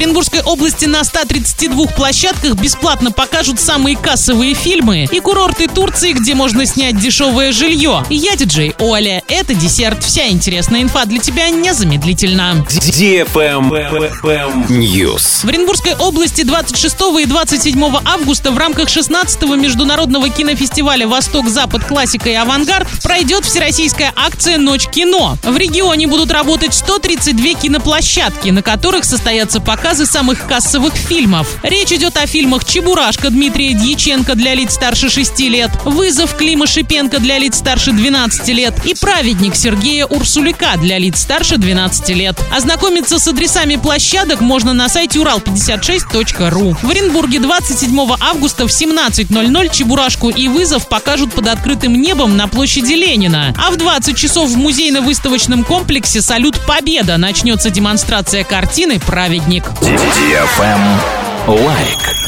Оренбургской области на 132 площадках бесплатно покажут самые кассовые фильмы и курорты Турции, где можно снять дешевое жилье. Я диджей Оля. Это десерт. Вся интересная инфа для тебя незамедлительно. News. В Оренбургской области 26 и 27 августа в рамках 16-го международного кинофестиваля «Восток-Запад. Классика и авангард» пройдет всероссийская акция «Ночь кино». В регионе будут работать 132 киноплощадки, на которых состоятся показы самых кассовых фильмов. Речь идет о фильмах «Чебурашка» Дмитрия Дьяченко для лиц старше 6 лет, «Вызов» Клима Шипенко для лиц старше 12 лет и «Праведник» Сергея Урсулика для лиц старше 12 лет. Ознакомиться с адресами площадок можно на сайте урал56.ру. В Оренбурге 27 августа в 17.00 «Чебурашку» и «Вызов» покажут под открытым небом на площади Ленина. А в 20 часов в музейно-выставочном комплексе «Салют Победа» начнется демонстрация картины «Праведник». Лайк.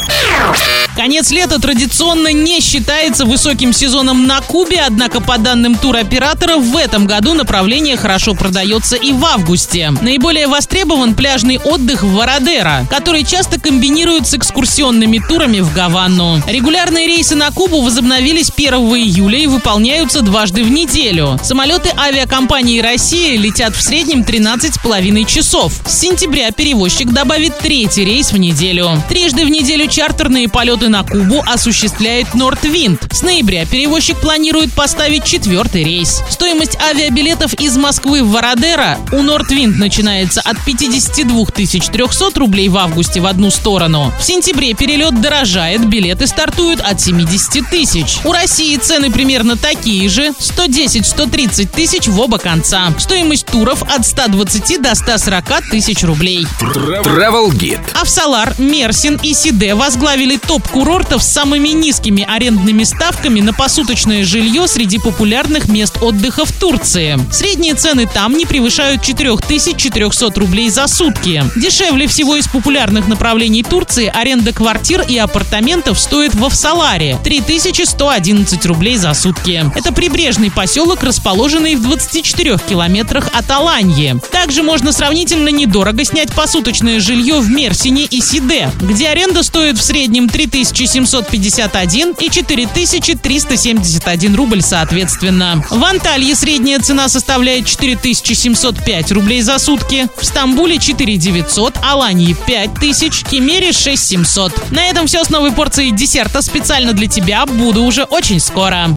Конец лета традиционно не считается высоким сезоном на Кубе, однако по данным туроператоров в этом году направление хорошо продается и в августе. Наиболее востребован пляжный отдых в Вородеро, который часто комбинируют с экскурсионными турами в Гаванну. Регулярные рейсы на Кубу возобновились 1 июля и выполняются дважды в неделю. Самолеты авиакомпании «Россия» летят в среднем 13,5 часов. С сентября перевозчик добавит третий рейс в неделю. Трижды в неделю чартерные полеты полеты на Кубу осуществляет Нортвинд. С ноября перевозчик планирует поставить четвертый рейс. Стоимость авиабилетов из Москвы в Вородеро у Нортвинд начинается от 52 300 рублей в августе в одну сторону. В сентябре перелет дорожает, билеты стартуют от 70 тысяч. У России цены примерно такие же – 110-130 тысяч в оба конца. Стоимость туров от 120 до 140 тысяч рублей. Travel Guide. Авсалар, Мерсин и Сиде возглавили топ курортов с самыми низкими арендными ставками на посуточное жилье среди популярных мест отдыха в Турции. Средние цены там не превышают 4400 рублей за сутки. Дешевле всего из популярных направлений Турции аренда квартир и апартаментов стоит в Авсаларе – 3111 рублей за сутки. Это прибрежный поселок, расположенный в 24 километрах от Аланьи. Также можно сравнительно недорого снять посуточное жилье в Мерсине и Сиде, где аренда стоит в среднем 3000 4751 и 4371 рубль соответственно. В Анталье средняя цена составляет 4705 рублей за сутки, в Стамбуле 4900, Алании 5000, Кемере 6700. На этом все с новой порцией десерта специально для тебя. Буду уже очень скоро.